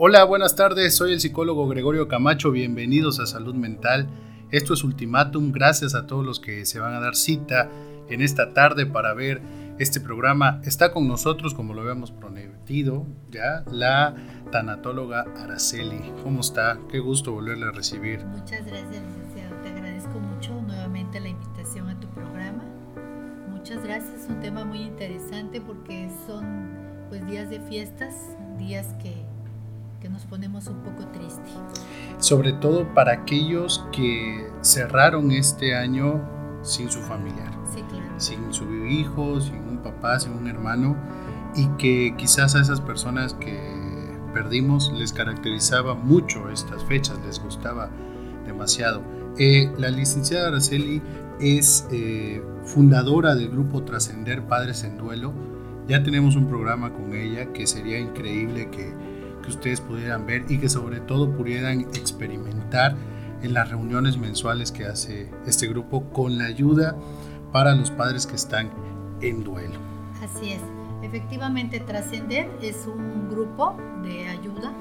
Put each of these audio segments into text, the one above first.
Hola, buenas tardes, soy el psicólogo Gregorio Camacho, bienvenidos a Salud Mental. Esto es Ultimátum, gracias a todos los que se van a dar cita en esta tarde para ver este programa. Está con nosotros, como lo habíamos prometido, ya la tanatóloga Araceli. ¿Cómo está? Qué gusto volverle a recibir. Muchas gracias, licenciado. Te agradezco mucho nuevamente la invitación a tu programa. Muchas gracias, es un tema muy interesante porque son pues días de fiestas, días que que nos ponemos un poco tristes. Sobre todo para aquellos que cerraron este año sin su familiar. Sí, claro. Sin su hijo, sin un papá, sin un hermano. Y que quizás a esas personas que perdimos les caracterizaba mucho estas fechas, les gustaba demasiado. Eh, la licenciada Araceli es eh, fundadora del grupo Trascender Padres en Duelo. Ya tenemos un programa con ella que sería increíble que ustedes pudieran ver y que sobre todo pudieran experimentar en las reuniones mensuales que hace este grupo con la ayuda para los padres que están en duelo. Así es. Efectivamente, Trascender es un grupo de ayuda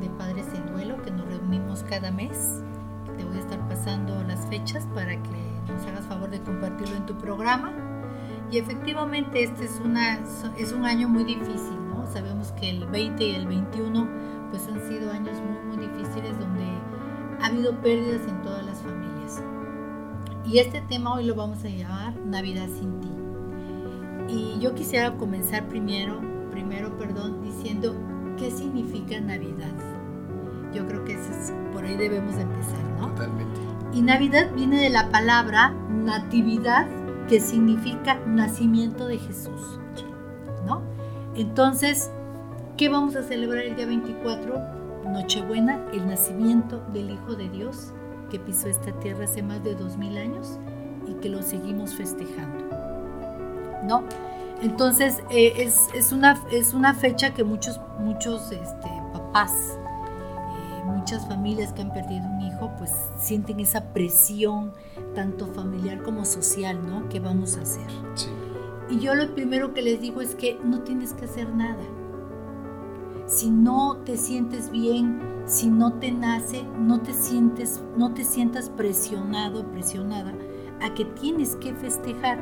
de padres en duelo que nos reunimos cada mes. Te voy a estar pasando las fechas para que nos hagas favor de compartirlo en tu programa. Y efectivamente este es, una, es un año muy difícil Sabemos que el 20 y el 21 pues han sido años muy, muy difíciles donde ha habido pérdidas en todas las familias. Y este tema hoy lo vamos a llamar Navidad sin ti. Y yo quisiera comenzar primero, primero, perdón, diciendo qué significa Navidad. Yo creo que es, por ahí debemos empezar, ¿no? Totalmente. Y Navidad viene de la palabra natividad, que significa nacimiento de Jesús. Entonces, ¿qué vamos a celebrar el día 24? Nochebuena, el nacimiento del Hijo de Dios que pisó esta tierra hace más de dos mil años y que lo seguimos festejando. ¿No? Entonces, eh, es, una, es una fecha que muchos, muchos este, papás, eh, muchas familias que han perdido un hijo, pues sienten esa presión, tanto familiar como social, ¿no? ¿Qué vamos a hacer? Sí. Y yo lo primero que les digo es que no tienes que hacer nada. Si no te sientes bien, si no te nace, no te sientes, no te sientas presionado, presionada a que tienes que festejar,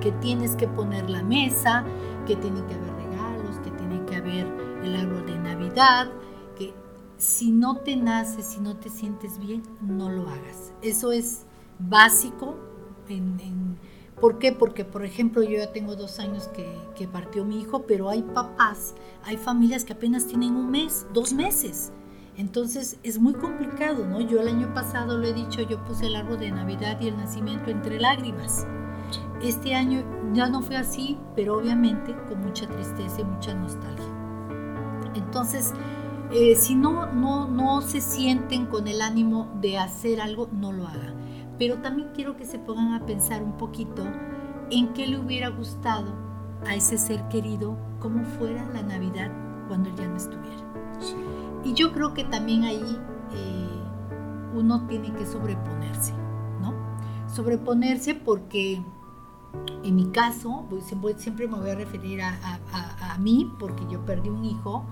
que tienes que poner la mesa, que tiene que haber regalos, que tiene que haber el árbol de Navidad, que si no te nace, si no te sientes bien, no lo hagas. Eso es básico en, en ¿Por qué? Porque, por ejemplo, yo ya tengo dos años que, partió mi hijo, pero hay papás, hay familias que apenas tienen un mes, dos meses. Entonces es muy complicado, ¿no? Yo el año pasado lo he dicho, yo puse el árbol de Navidad y el nacimiento entre lágrimas. Este año ya no fue así, pero obviamente con mucha tristeza y mucha nostalgia. Entonces, eh, si no, no, no se sienten con el ánimo de hacer algo, no lo hagan pero también quiero que se pongan a pensar un poquito en qué le hubiera gustado a ese ser querido, cómo fuera la Navidad cuando él ya no estuviera. Y yo creo que también ahí eh, uno tiene que sobreponerse, ¿no? Sobreponerse porque en mi caso, siempre me voy a referir a, a, mí, porque yo perdí un hijo,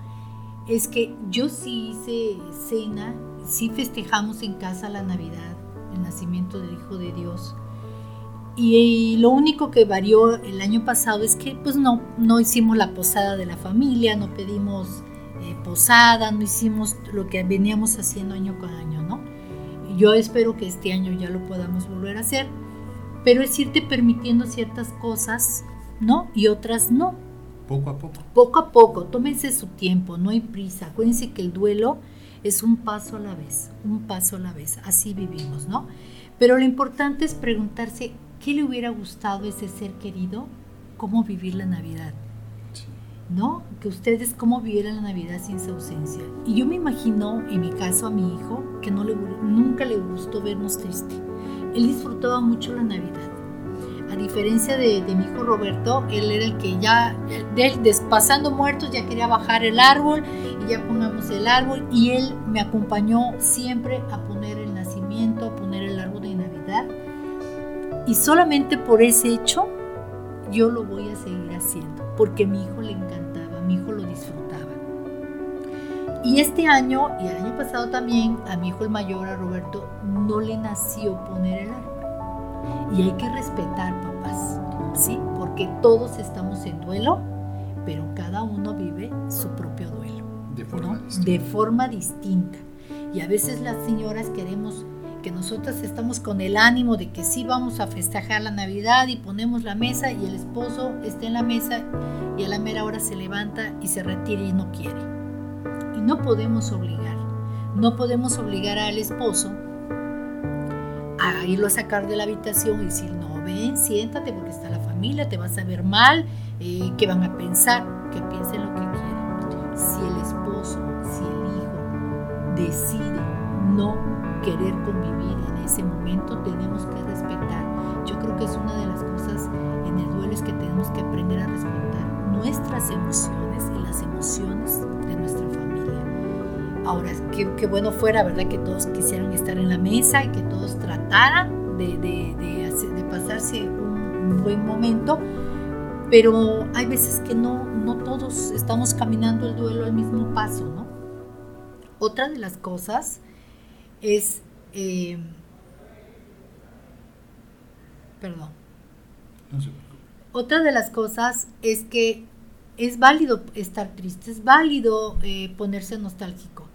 es que yo sí hice cena, sí festejamos en casa la Navidad, el nacimiento del Hijo de Dios. Y, lo único que varió el año pasado es que pues no, no hicimos la posada de la familia, no pedimos eh, posada, no hicimos lo que veníamos haciendo año con año, ¿no? Yo espero que este año ya lo podamos volver a hacer, pero es irte permitiendo ciertas cosas, ¿no? Y otras no. Poco a poco. Poco a poco, tómense su tiempo, no hay prisa. Acuérdense que el duelo es un paso a la vez, un paso a la vez, así vivimos, ¿no? Pero lo importante es preguntarse qué le hubiera gustado a ese ser querido, cómo vivir la Navidad, ¿no? Que ustedes cómo vivieran la Navidad sin su ausencia. Y yo me imagino, en mi caso, a mi hijo, que no le, nunca le gustó vernos triste. Él disfrutaba mucho la Navidad a diferencia de, mi hijo Roberto, él era el que ya, pasando muertos, ya quería bajar el árbol ya pongamos el árbol. Y él me acompañó siempre a poner el nacimiento, a poner el árbol de Navidad. Y solamente por ese hecho, yo lo voy a seguir haciendo, porque mi hijo le encantaba, mi hijo lo disfrutaba. Y este año, y el año pasado también, a mi hijo el mayor, a Roberto, no le nació poner el arco. Y hay que respetar, papás, ¿sí? Porque todos estamos en duelo, pero cada uno vive su propio duelo. De forma ¿no? distinta. De forma distinta. Y a veces las señoras queremos que nosotras estamos con el ánimo de que sí vamos a festejar la Navidad y ponemos la mesa y el esposo está en la mesa y a la mera hora se levanta y se retira y no quiere. Y no podemos obligar, no podemos obligar al esposo a irlo a sacar de la habitación y decir, no, ven, siéntate porque está la familia, te vas a ver mal, eh, ¿qué van a pensar? Que piensen lo que decide no querer convivir en ese momento, tenemos que respetar. Yo creo que es una de las cosas en el duelo es que tenemos que aprender a respetar nuestras emociones y las emociones de nuestra familia. Ahora, qué, bueno fuera, ¿verdad? Que todos quisieran estar en la mesa y que todos trataran de, de, de, hacer- de pasarse un, un buen momento, pero hay veces que no, no todos estamos caminando el duelo al mismo paso, ¿no? Otra de las cosas es, eh, perdón, No otra de las cosas es que es válido estar triste, es válido eh, ponerse nostálgico,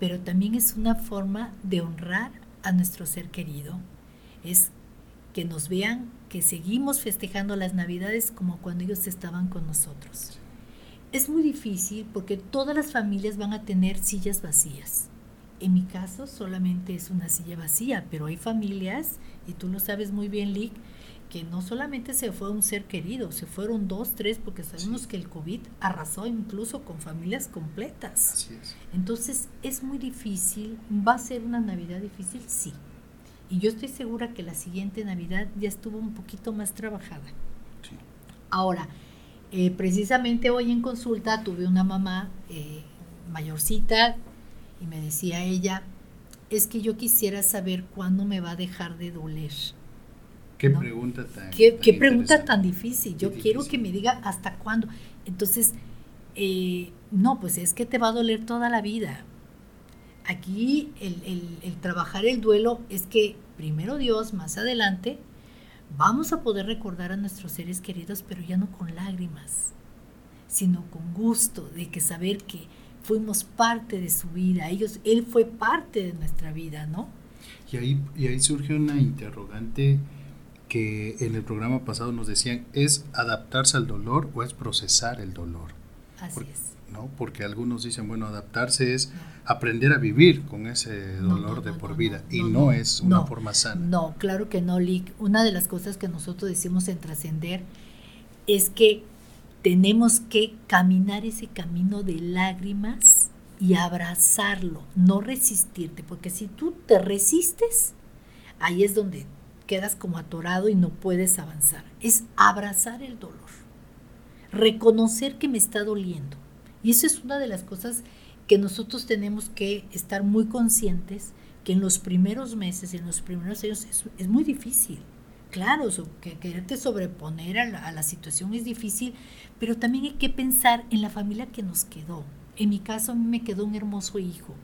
pero también es una forma de honrar a nuestro ser querido. Es que nos vean que seguimos festejando las navidades como cuando ellos estaban con nosotros. Es muy difícil porque todas las familias van a tener sillas vacías. En mi caso solamente es una silla vacía, pero hay familias, y tú lo sabes muy bien, Lick, que no solamente se fue un ser querido, se fueron dos, tres, porque sabemos Sí. que el COVID arrasó incluso con familias completas. Así es. Entonces es muy difícil, va a ser una Navidad difícil, sí. Y yo estoy segura que la siguiente Navidad ya estuvo un poquito más trabajada. Sí. Ahora, eh, precisamente hoy en consulta tuve una mamá eh, mayorcita y me decía ella, es que yo quisiera saber cuándo me va a dejar de doler. Qué ¿No? pregunta tan. ¿Qué, tan qué pregunta tan difícil? Yo quiero que me diga hasta cuándo. Entonces, eh, no, pues es que te va a doler toda la vida. Aquí el, el- el trabajar el duelo es que primero Dios, más adelante, vamos a poder recordar a nuestros seres queridos, pero ya no con lágrimas, sino con gusto de que saber que fuimos parte de su vida, ellos, él fue parte de nuestra vida, ¿no? Y ahí, y ahí surge una interrogante que en el programa pasado nos decían, ¿es adaptarse al dolor o es procesar el dolor? Así es. ¿No? Porque algunos dicen, bueno, adaptarse es aprender a vivir con ese dolor no, de por vida y no, es una forma sana. No, claro que no, Lick. Una de las cosas que nosotros decimos en trascender es que tenemos que caminar ese camino de lágrimas y abrazarlo, no resistirte, porque si tú te resistes, ahí es donde quedas como atorado y no puedes avanzar. Es abrazar el dolor, reconocer que me está doliendo. Y eso es una de las cosas que nosotros tenemos que estar muy conscientes que en los primeros meses, en los primeros años es, es muy difícil. Claro, so- que quererte sobreponer a la, a la situación es difícil, pero también hay que pensar en la familia que nos quedó. En mi caso, a mí me quedó un hermoso hijo.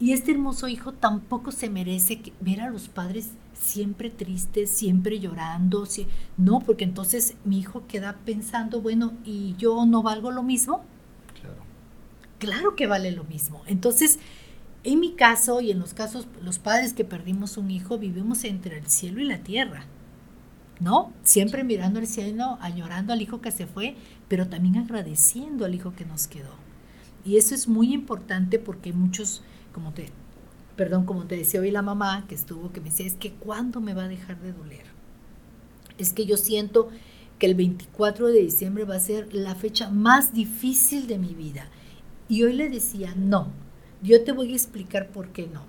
Y este hermoso hijo tampoco se merece que- ver a los padres siempre tristes, siempre llorando. si- no, porque entonces mi hijo queda pensando, bueno, ¿y yo no valgo lo mismo? Claro. Que vale lo mismo. Entonces, en mi caso y en los casos, los padres que perdimos un hijo, vivimos entre el cielo y la tierra. ¿No? Siempre mirando al cielo, añorando al hijo que se fue, pero también agradeciendo al hijo que nos quedó. Y eso es muy importante porque muchos, como te, perdón, como te decía hoy la mamá que estuvo, que me decía, es que ¿cuándo me va a dejar de doler? Es que yo siento que el 24 de diciembre va a ser la fecha más difícil de mi vida. Y hoy le decía, no, yo te voy a explicar por qué no.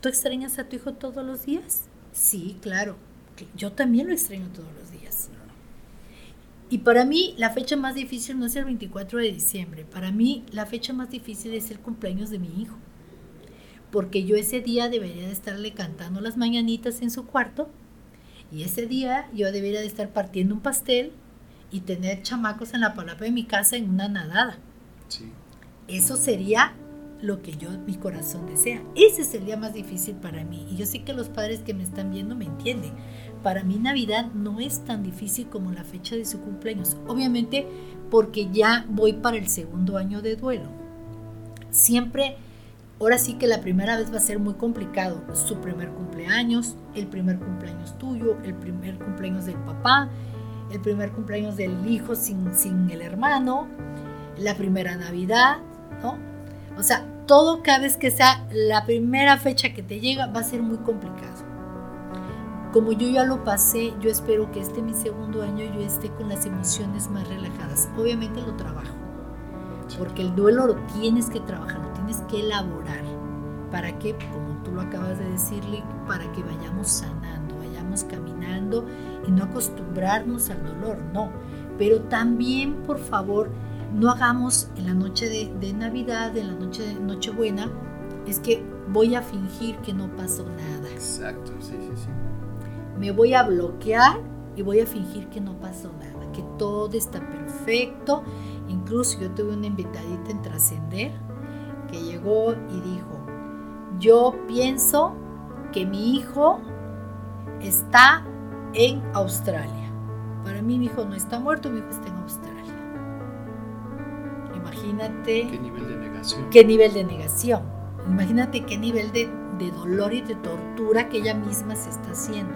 ¿Tú extrañas a tu hijo todos los días? Sí, claro. Yo también lo extraño todos los días. Y para mí la fecha más difícil no es el 24 de diciembre. Para mí la fecha más difícil es el cumpleaños de mi hijo. Porque yo ese día debería de estarle cantando las mañanitas en su cuarto. Y ese día yo debería de estar partiendo un pastel y tener chamacos en la palapa de mi casa en una nadada. Sí. Eso sería lo que yo, mi corazón desea. Ese es el día más difícil para mí. Y yo sé que los padres que me están viendo me entienden. Para mí Navidad no es tan difícil como la fecha de su cumpleaños. Obviamente porque ya voy para el segundo año de duelo. Siempre, ahora sí que la primera vez va a ser muy complicado. Su primer cumpleaños, el primer cumpleaños tuyo, el primer cumpleaños del papá, el primer cumpleaños del hijo sin, sin el hermano, la primera Navidad, ¿no? O sea, todo cada vez que sea la primera fecha que te llega va a ser muy complicado. Como yo ya lo pasé, yo espero que este mi segundo año yo esté con las emociones más relajadas. Obviamente lo trabajo, porque el duelo lo tienes que trabajar, lo tienes que elaborar. ¿Para qué? Como tú lo acabas de decirle, para que vayamos sanando, vayamos caminando y no acostumbrarnos al dolor, no. Pero también, por favor, no hagamos en la noche de, Navidad, en la noche de Nochebuena, es que voy a fingir que no pasó nada. Exacto, sí, sí, sí. Me voy a bloquear y voy a fingir que no pasó nada, que todo está perfecto. Incluso yo tuve una invitadita en Trascender que llegó y dijo, yo pienso que mi hijo está en Australia. Para mí mi hijo no está muerto, mi hijo está en Australia. Imagínate. ¿Qué nivel de negación? ¿Qué nivel de negación? Imagínate qué nivel de, de dolor y de tortura que ella misma se está haciendo.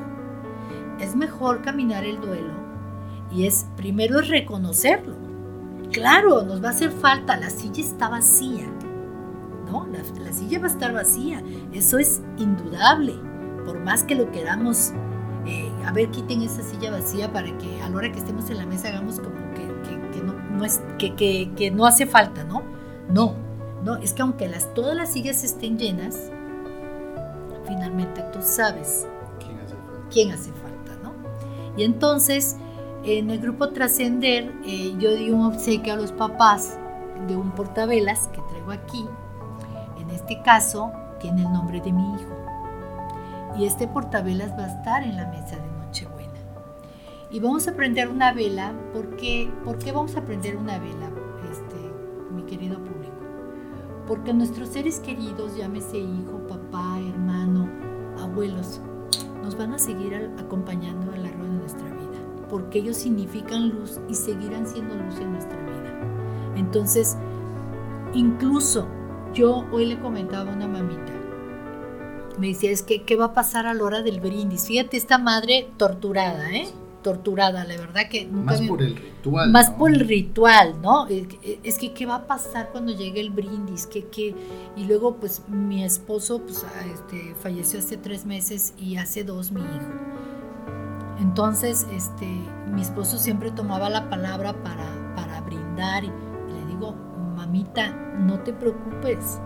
Es mejor caminar el duelo y es primero es reconocerlo. Claro, nos va a hacer falta, la silla está vacía. ¿No? La, la silla va a estar vacía. Eso es indudable. Por más que lo queramos eh, a ver, quiten esa silla vacía para que a la hora que estemos en la mesa hagamos como que, no, hace falta, ¿no? No, no, es que aunque las, todas las sillas estén llenas, finalmente tú sabes quién hace falta, ¿no? Y entonces, en el grupo Trascender, eh, yo di un obsequio a los papás de un portavelas que traigo aquí. En este caso, tiene el nombre de mi hijo. Y este portavelas va a estar en la mesa de y vamos a prender una vela. ¿Por qué, ¿Por qué vamos a prender una vela, este, mi querido público? Porque nuestros seres queridos, llámese hijo, papá, hermano, abuelos, nos van a seguir acompañando a lo largo de nuestra vida. Porque ellos significan luz y seguirán siendo luz en nuestra vida. Entonces, incluso yo hoy le comentaba a una mamita, me decía, es que, ¿qué va a pasar a la hora del brindis? Fíjate, esta madre torturada, ¿eh? Torturada, la verdad que nunca Más por el ritual. Más por el ritual, ¿no? Es que, ¿qué va a pasar cuando llegue el brindis? ¿Qué, qué? Y luego, pues, mi esposo pues, ah, este, falleció hace tres meses y hace dos mi hijo. Entonces, este, mi esposo siempre tomaba la palabra para, para brindar y, le digo, mamita, no te preocupes.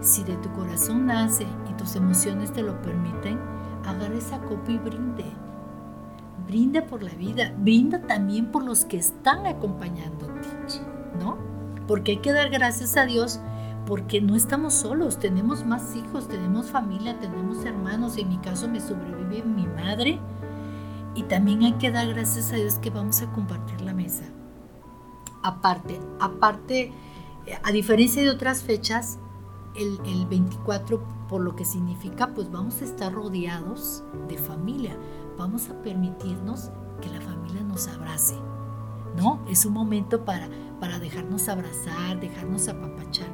Si de tu corazón nace y tus emociones te lo permiten, agarra esa copa y brinde brinda por la vida, brinda también por los que están acompañándote, ¿no? Porque hay que dar gracias a Dios porque no estamos solos, tenemos más hijos, tenemos familia, tenemos hermanos, en mi caso me sobrevive mi madre y también hay que dar gracias a Dios que vamos a compartir la mesa. Aparte, aparte, eh, a diferencia de otras fechas, el, el 24, por lo que significa, pues vamos a estar rodeados de familia vamos a permitirnos que la familia nos abrace, ¿no? Es un momento para, para dejarnos abrazar, dejarnos apapachar.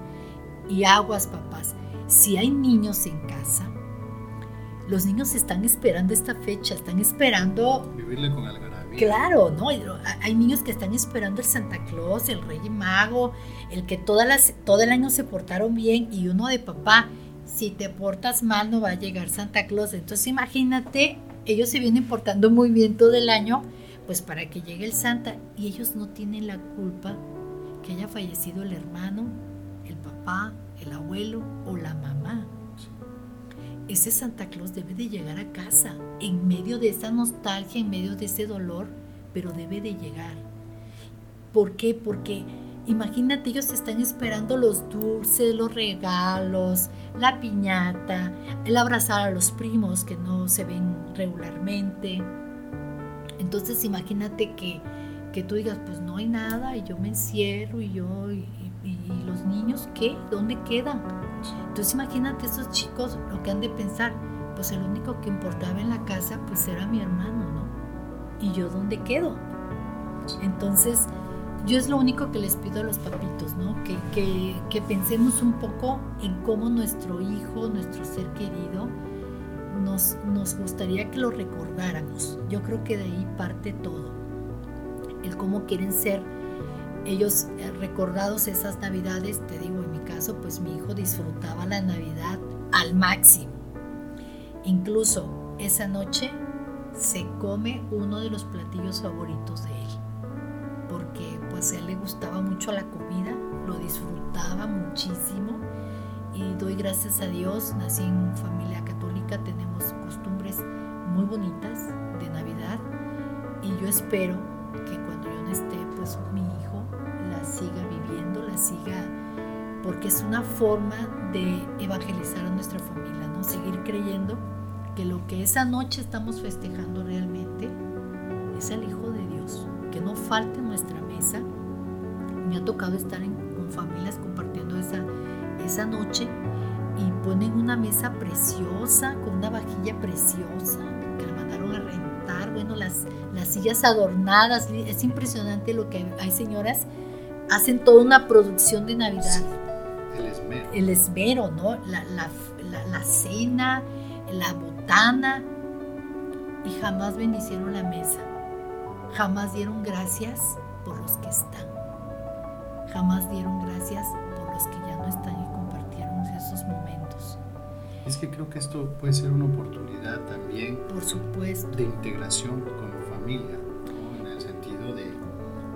Y aguas, papás, si hay niños en casa, los niños están esperando esta fecha, están esperando... Vivirle con algarabía. Claro, ¿no? Hay niños que están esperando el Santa Claus, el Rey Mago, el que todas las, todo el año se portaron bien y uno de papá, si te portas mal no va a llegar Santa Claus. Entonces imagínate ellos se vienen portando muy bien todo el año, pues para que llegue el Santa y ellos no tienen la culpa que haya fallecido el hermano, el papá, el abuelo o la mamá. Ese Santa Claus debe de llegar a casa en medio de esa nostalgia, en medio de ese dolor, pero debe de llegar. ¿Por qué? Porque Imagínate, ellos están esperando los dulces, los regalos, la piñata, el abrazar a los primos que no se ven regularmente. Entonces imagínate que, que tú digas, pues no hay nada y yo me encierro y yo, y, ¿Y los niños qué? ¿Dónde quedan? Entonces imagínate esos chicos lo que han de pensar. Pues el único que importaba en la casa pues era mi hermano, ¿no? ¿Y yo dónde quedo? Entonces yo es lo único que les pido a los papitos, ¿no? Que, que, que pensemos un poco en cómo nuestro hijo, nuestro ser querido, nos, nos gustaría que lo recordáramos. Yo creo que de ahí parte todo. El cómo quieren ser ellos eh, recordados esas navidades, te digo, en mi caso, pues mi hijo disfrutaba la Navidad al máximo. Incluso esa noche se come uno de los platillos favoritos de él, porque pues a él le gustaba mucho la comida, lo disfrutaba muchísimo y doy gracias a Dios, nací en familia católica, tenemos costumbres muy bonitas de Navidad y yo espero que cuando yo no esté, pues mi hijo la siga viviendo, la siga, porque es una forma de evangelizar a nuestra familia, ¿no? Seguir creyendo que lo que esa noche estamos festejando realmente es el Hijo de que no falte en nuestra mesa. Me ha tocado estar con familias compartiendo esa, esa noche y ponen una mesa preciosa, con una vajilla preciosa, que la mandaron a rentar, bueno, las, las sillas adornadas, es impresionante lo que hay señoras hacen toda una producción de Navidad. el esmero. El esmero, ¿no? La, la, la, cena, la botana. Y jamás bendicieron la mesa. Jamás dieron gracias por los que están. Jamás dieron gracias por los que ya no están y compartieron esos momentos. Es que creo que esto puede ser una oportunidad también. Por supuesto. De integración como familia, ¿no? En el sentido de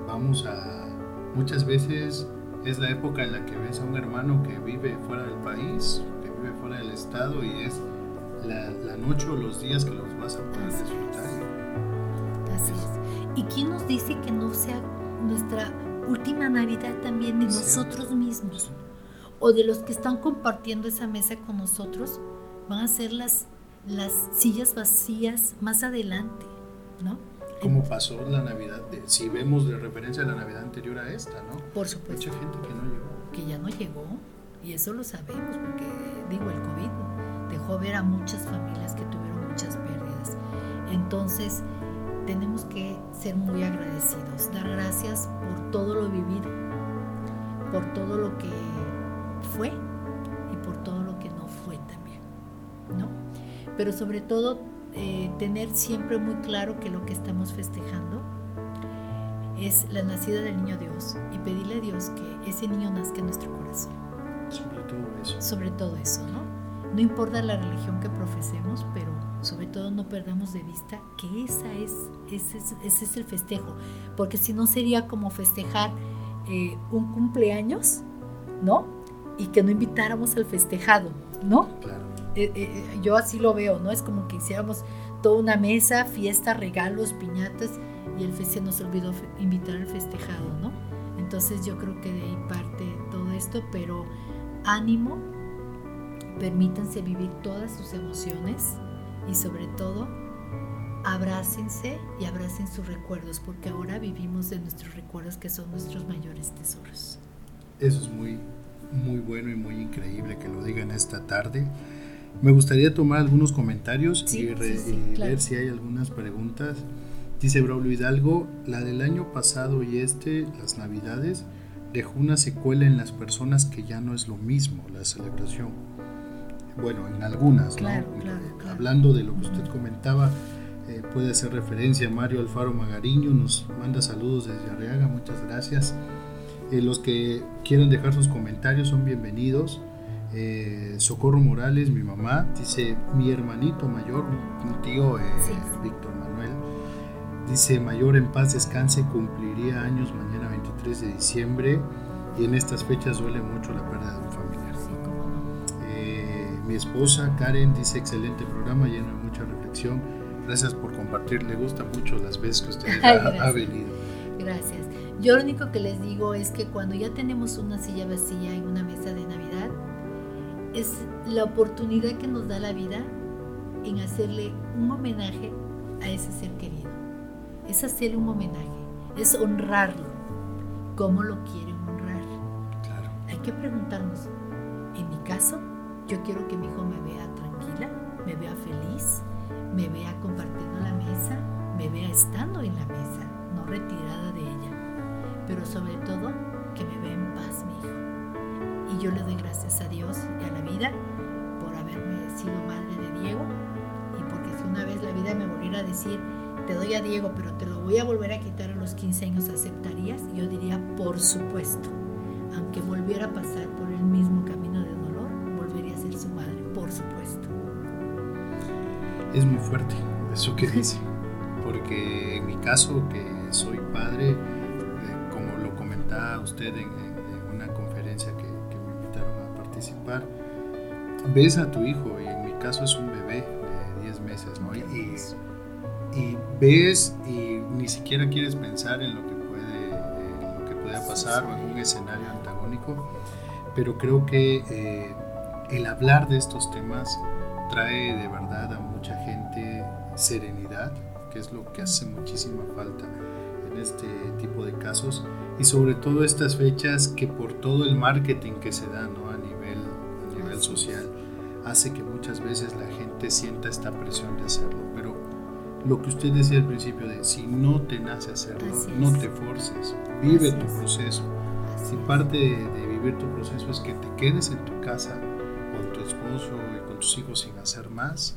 vamos a Muchas veces es la época en la que ves a un hermano que vive fuera del país, que vive fuera del estado y es la, noche o los días que los vas a poder disfrutar. Así es. ¿Y quién nos dice que no sea nuestra última Navidad también de nosotros mismos? O de los que están compartiendo esa mesa con nosotros, van a ser las, las sillas vacías más adelante, ¿no? como pasó la Navidad, si vemos de referencia la Navidad anterior a esta, ¿no? Por supuesto. Mucha gente que no llegó. Que ya no llegó, y eso lo sabemos, porque digo, el COVID dejó ver a muchas familias que tuvieron muchas pérdidas. Entonces, tenemos que ser muy agradecidos, dar gracias por todo lo vivido, por todo lo que fue y por todo lo que no fue también, ¿no? Pero sobre todo eh, tener siempre muy claro que lo que estamos festejando es la nacida del niño Dios y pedirle a Dios que ese niño nazca en nuestro corazón. Sobre todo eso. Sobre todo eso, ¿no? No importa la religión que profesemos, pero sobre todo no perdamos de vista que esa es, ese, es, ese es el festejo, porque si no sería como festejar eh, un cumpleaños, ¿no? Y que no invitáramos al festejado, ¿no? Claro. Eh, eh, yo así lo veo, ¿no? Es como que hiciéramos toda una mesa, fiesta, regalos, piñatas y el se nos olvidó invitar al festejado, ¿no? Entonces yo creo que de ahí parte todo esto, pero ánimo, permítanse vivir todas sus emociones y sobre todo abrácense y abracen sus recuerdos, porque ahora vivimos de nuestros recuerdos que son nuestros mayores tesoros. Eso es muy, muy bueno y muy increíble que lo digan esta tarde. Me gustaría tomar algunos comentarios y, ver si hay algunas preguntas. Dice Braulio Hidalgo, la del año pasado y este, las navidades, dejó una secuela en las personas que ya no es lo mismo la celebración. Bueno, en algunas, claro, ¿no? Hablando de lo que usted comentaba, eh, puede hacer referencia a Mario Alfaro Magariño, nos manda saludos desde Arriaga, muchas gracias. Eh, los que quieran dejar sus comentarios son bienvenidos. Eh, Socorro Morales, mi mamá, dice mi hermanito mayor, un tío Víctor Manuel, dice mayor en paz descanse, cumpliría años mañana 23 de diciembre y en estas fechas duele mucho la pérdida de un familiar. Eh, mi esposa Karen dice excelente programa, lleno de mucha reflexión. Gracias por compartir, le gusta mucho las veces que usted ha venido. Gracias. Yo lo único que les digo es que cuando ya tenemos una silla vacía en una mesa de Navidad, es la oportunidad que nos da la vida en hacerle un homenaje a ese ser querido. Es hacerle un homenaje, es honrarlo como lo quieren honrar. Claro. hay que preguntarnos, en mi caso, yo quiero que mi hijo me vea tranquila, me vea feliz, me vea compartiendo la mesa, me vea estando en la mesa, no retirada de ella, pero sobre todo que me vea en paz mi hijo. Y yo le doy gracias a Dios y a la vida por haberme sido madre de Diego y porque si una vez la vida me volviera a decir, te doy a Diego, pero te lo voy a volver a quitar a los 15 años, ¿aceptarías? Yo diría, por supuesto. Aunque volviera a pasar por el mismo camino por supuesto. Es muy fuerte eso que dice, porque en mi caso, que soy padre, eh, como lo comentaba usted en, una conferencia que, que me invitaron a participar, ves a tu hijo, y en mi caso es un bebé de 10 meses, ¿no? Y, y ves y ni siquiera quieres pensar en lo que puede, lo que pueda pasar o en un escenario antagónico, pero creo que eh, el hablar de estos temas trae de verdad a mucha gente serenidad, que es lo que hace muchísima falta en este tipo de casos y sobre todo estas fechas que por todo el marketing que se da ¿no? a, nivel, a nivel social hace que muchas veces la gente sienta esta presión de hacerlo, pero lo que usted decía al principio de si no te nace hacerlo, no te forces, vive tu proceso. Si parte de, vivir tu proceso es que te quedes en tu casa con tu esposo y con tus hijos sin hacer más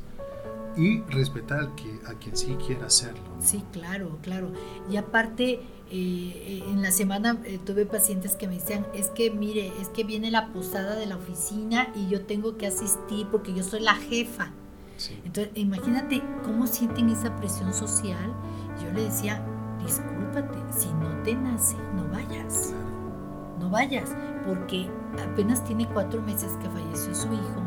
y respetar a quien sí quiera hacerlo. Sí, claro, claro. Y aparte, eh, en la semana eh, tuve pacientes que me decían, es que mire, es que viene la posada de la oficina y yo tengo que asistir porque yo soy la jefa. Entonces, imagínate cómo sienten esa presión social. Yo le decía, discúlpate, si no te nace, no vayas. No vayas, porque apenas tiene cuatro meses que falleció su hijo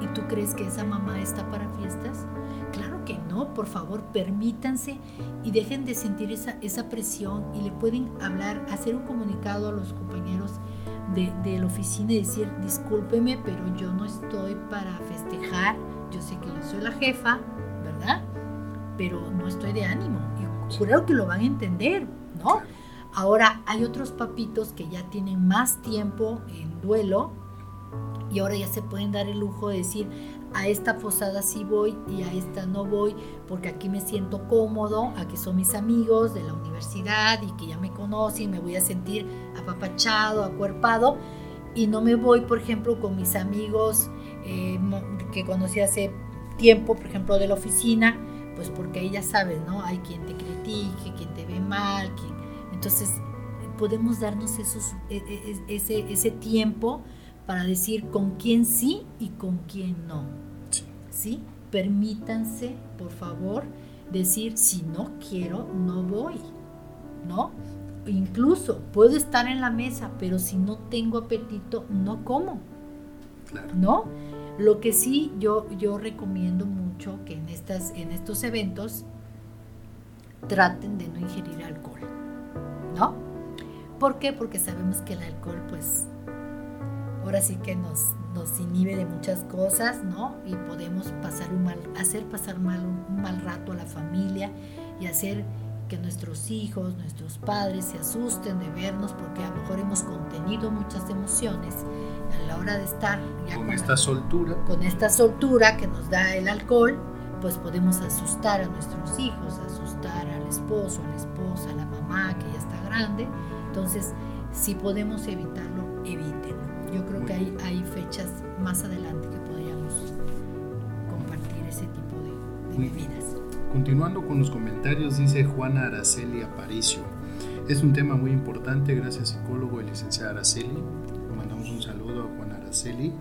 y tú crees que esa mamá está para fiestas. Claro que no, por favor, permítanse y dejen de sentir esa, esa presión y le pueden hablar, hacer un comunicado a los compañeros de, de la oficina y decir, discúlpeme, pero yo no estoy para festejar yo sé que yo soy la jefa, ¿verdad? Pero no estoy de ánimo. Y creo que lo van a entender, ¿no? Ahora hay otros papitos que ya tienen más tiempo en duelo y ahora ya se pueden dar el lujo de decir, a esta posada sí voy y a esta no voy porque aquí me siento cómodo, aquí son mis amigos de la universidad y que ya me conocen, me voy a sentir apapachado, acuerpado y no me voy, por ejemplo, con mis amigos eh, que conocí hace tiempo, por ejemplo, de la oficina, pues porque ahí ya sabes, ¿no? Hay quien te critique, quien te ve mal, entonces podemos darnos esos, e, e, ese, ese tiempo para decir con quién sí y con quién no. ¿Sí? Permítanse, por favor, decir si no quiero, no voy. ¿No? Incluso puedo estar en la mesa, pero si no tengo apetito, no como. ¿No? Lo que sí yo, yo recomiendo mucho que en, estas, en estos eventos traten de no ingerir alcohol, ¿no? ¿Por qué? Porque sabemos que el alcohol, pues, ahora sí que nos, nos inhibe de muchas cosas, ¿no? Y podemos pasar un mal, hacer pasar mal, un mal rato a la familia y hacer que nuestros hijos, nuestros padres se asusten de vernos porque a lo mejor hemos contenido muchas emociones a la hora de estar con, esta soltura. Con esta soltura que nos da el alcohol, pues podemos asustar a nuestros hijos, asustar al esposo, a la esposa, a la mamá que ya está grande. Entonces, si podemos evitarlo, evítenlo. Yo creo que hay, hay fechas más adelante que podríamos compartir ese tipo de, de bebidas. Continuando con los comentarios, dice Juana Araceli Aparicio. Es un tema muy importante, gracias psicólogo y licenciada Araceli. Le mandamos un saludo a Juana Araceli.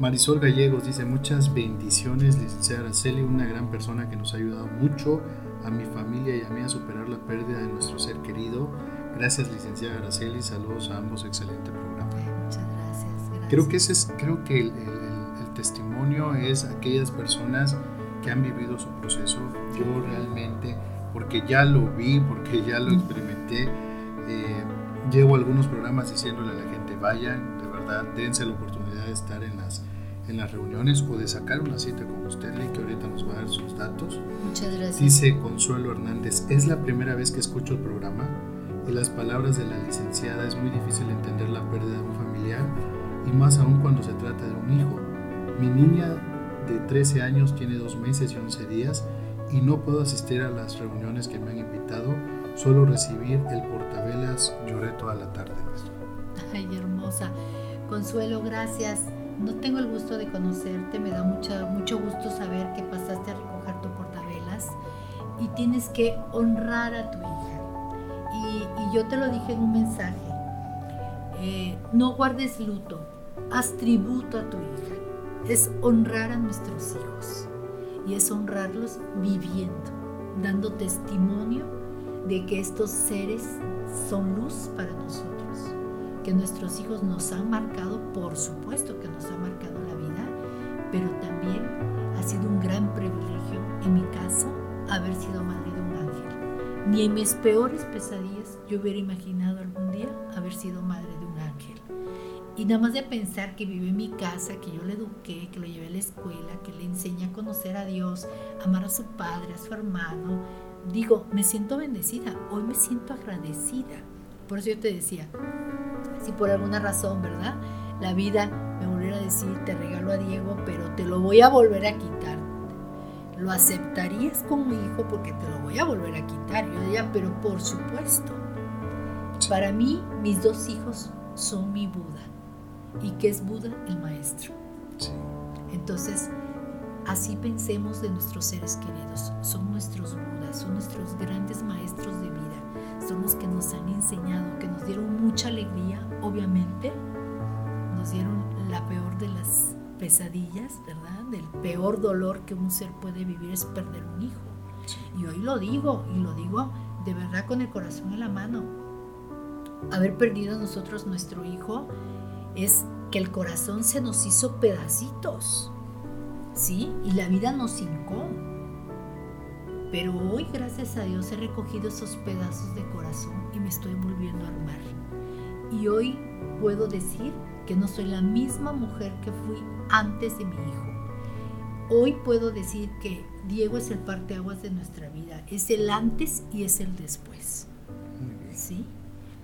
Marisol Gallegos dice muchas bendiciones, licenciada Araceli, una gran persona que nos ha ayudado mucho a mi familia y a mí a superar la pérdida de nuestro ser querido. Gracias, licenciada Araceli, saludos a ambos, excelente programa. Muchas gracias. Creo que, ese es, creo que el, el testimonio es aquellas personas que han vivido su proceso. Yo realmente, porque ya lo vi, porque ya lo experimenté, eh, llevo algunos programas diciéndole a la gente, vayan, de verdad, dense la oportunidad de estar en las, en las reuniones o de sacar una cita con usted, que ahorita nos va a dar sus datos. Muchas gracias. Dice Consuelo Hernández, es la primera vez que escucho el programa y las palabras de la licenciada es muy difícil entender la pérdida de un familiar y más aún cuando se trata de un hijo. Mi niña de 13 años tiene dos meses y 11 días y no puedo asistir a las reuniones que me han invitado, solo recibir el portavelas, lloré toda la tarde. Ay, hermosa. Consuelo, gracias. No tengo el gusto de conocerte, me da mucho, gusto saber que pasaste a recoger tu portavelas y tienes que honrar a tu hija. Y, yo te lo dije en un mensaje, eh, no guardes luto, haz tributo a tu hija. Es honrar a nuestros hijos y es honrarlos viviendo, dando testimonio de que estos seres son luz para nosotros, que nuestros hijos nos han marcado, por supuesto que nos han marcado la vida, pero también ha sido un gran privilegio, en mi caso, haber sido madre de un ángel. Ni en mis peores pesadillas yo hubiera imaginado algún día haber sido madre de un ángel. Y nada más de pensar que vive en mi casa, que yo le eduqué, que lo llevé a la escuela, que le enseñé a conocer a Dios, amar a su padre, a su hermano, digo, me siento bendecida, hoy me siento agradecida. Por eso yo te decía, si por alguna razón, ¿verdad? La vida me volviera a decir, te regalo a Diego, pero te lo voy a volver a quitar. ¿Lo aceptarías como hijo porque te lo voy a volver a quitar? Yo diría, pero por supuesto. Para mí, mis dos hijos son mi Buda. ¿Y qué es Buda? El maestro. Entonces, así pensemos de nuestros seres queridos. Son nuestros Budas, son nuestros grandes maestros de vida. Son los que nos han enseñado, que nos dieron mucha alegría, obviamente. Nos dieron la peor de las pesadillas, ¿verdad? Del peor dolor que un ser puede vivir es perder un hijo. Y hoy lo digo, y lo digo de verdad con el corazón en la mano. Haber perdido nosotros nuestro hijo es que el corazón se nos hizo pedacitos, ¿sí? Y la vida nos hincó. Pero hoy, gracias a Dios, he recogido esos pedazos de corazón y me estoy volviendo a armar. Y hoy puedo decir que no soy la misma mujer que fui antes de mi hijo. Hoy puedo decir que Diego es el parteaguas de nuestra vida, es el antes y es el después. ¿Sí?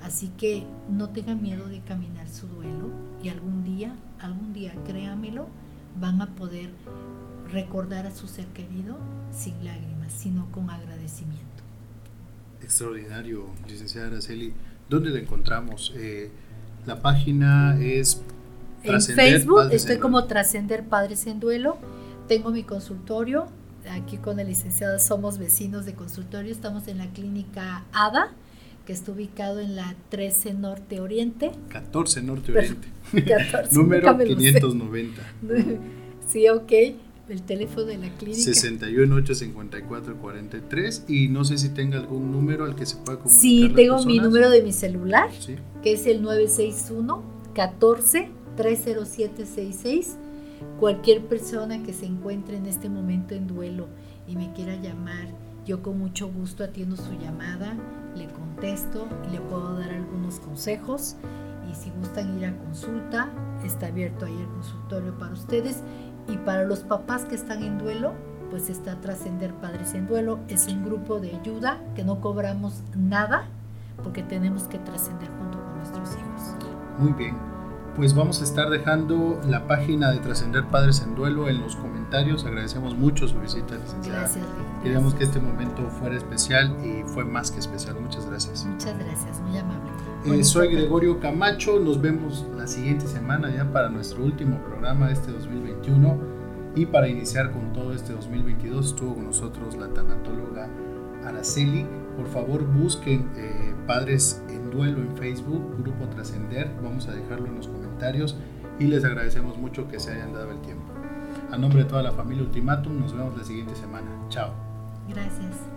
Así que no tengan miedo de caminar su duelo y algún día, algún día, créamelo, van a poder recordar a su ser querido sin lágrimas, sino con agradecimiento. Extraordinario, licenciada Araceli. ¿Dónde la encontramos? Eh, la página es... En Facebook estoy como Trascender Padres en Duelo. Tengo mi consultorio. Aquí con el licenciado somos vecinos de consultorio. Estamos en la clínica ADA que está ubicado en la 13 Norte Oriente. 14 Norte Oriente. 14, Número 590. sí, ok. El teléfono de la clínica. 6185443 y no sé si tenga algún número al que se pueda comunicar. Sí, tengo mi número de mi celular, que es el 961 14 30766. Cualquier persona que se encuentre en este momento en duelo y me quiera llamar, yo con mucho gusto atiendo su llamada le contesto y le puedo dar algunos consejos. Y si gustan ir a consulta, está abierto ahí el consultorio para ustedes. Y para los papás que están en duelo, pues está Trascender Padres en Duelo. Es un grupo de ayuda que no cobramos nada porque tenemos que trascender junto con nuestros hijos. Muy bien pues vamos a estar dejando la página de Trascender Padres en Duelo en los comentarios. Agradecemos mucho su visita, licenciada. Gracias. Queríamos que este momento fuera especial y fue más que especial. Muchas gracias. Muchas gracias, muy amable. Eh, soy Gregorio Camacho, nos vemos la siguiente semana ya para nuestro último programa de este 2021 y para iniciar con todo este 2022 estuvo con nosotros la tanatóloga Araceli. Por favor busquen eh, Padres en Duelo en Facebook, Grupo Trascender, vamos a dejarlo en los comentarios y les agradecemos mucho que se hayan dado el tiempo. A nombre de toda la familia Ultimatum, nos vemos la siguiente semana. Chao. Gracias.